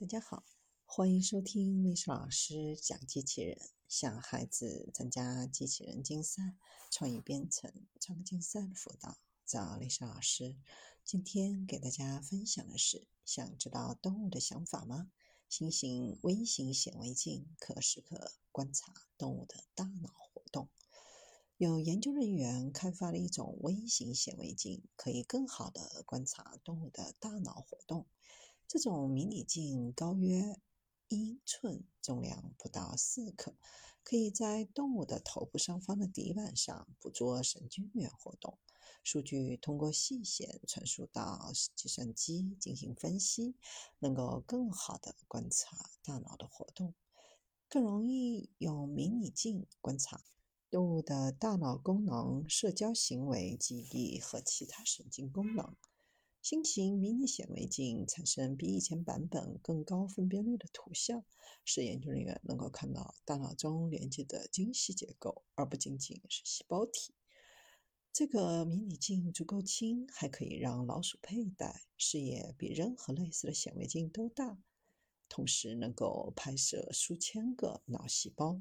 大家好，欢迎收听历史老师讲机器人，向孩子参加机器人竞赛、创意编程、创客竞赛的辅导，找历史老师。今天给大家分享的是：想知道动物的想法吗？新型微型显微镜可时刻观察动物的大脑活动。有研究人员开发了一种微型显微镜，可以更好地观察动物的大脑活动。这种迷你镜高约一寸，重量不到四克，可以在动物的头部上方的底板上捕捉神经元活动。数据通过细线传输到计算机进行分析，能够更好地观察大脑的活动，更容易用迷你镜观察。动物的大脑功能、社交行为、记忆和其他神经功能。新型迷你显微镜产生比以前版本更高分辨率的图像，使研究人员能够看到大脑中连接的精细结构，而不仅仅是细胞体。这个迷你镜足够轻，还可以让老鼠佩戴，视野比任何类似的显微镜都大，同时能够拍摄数千个脑细胞。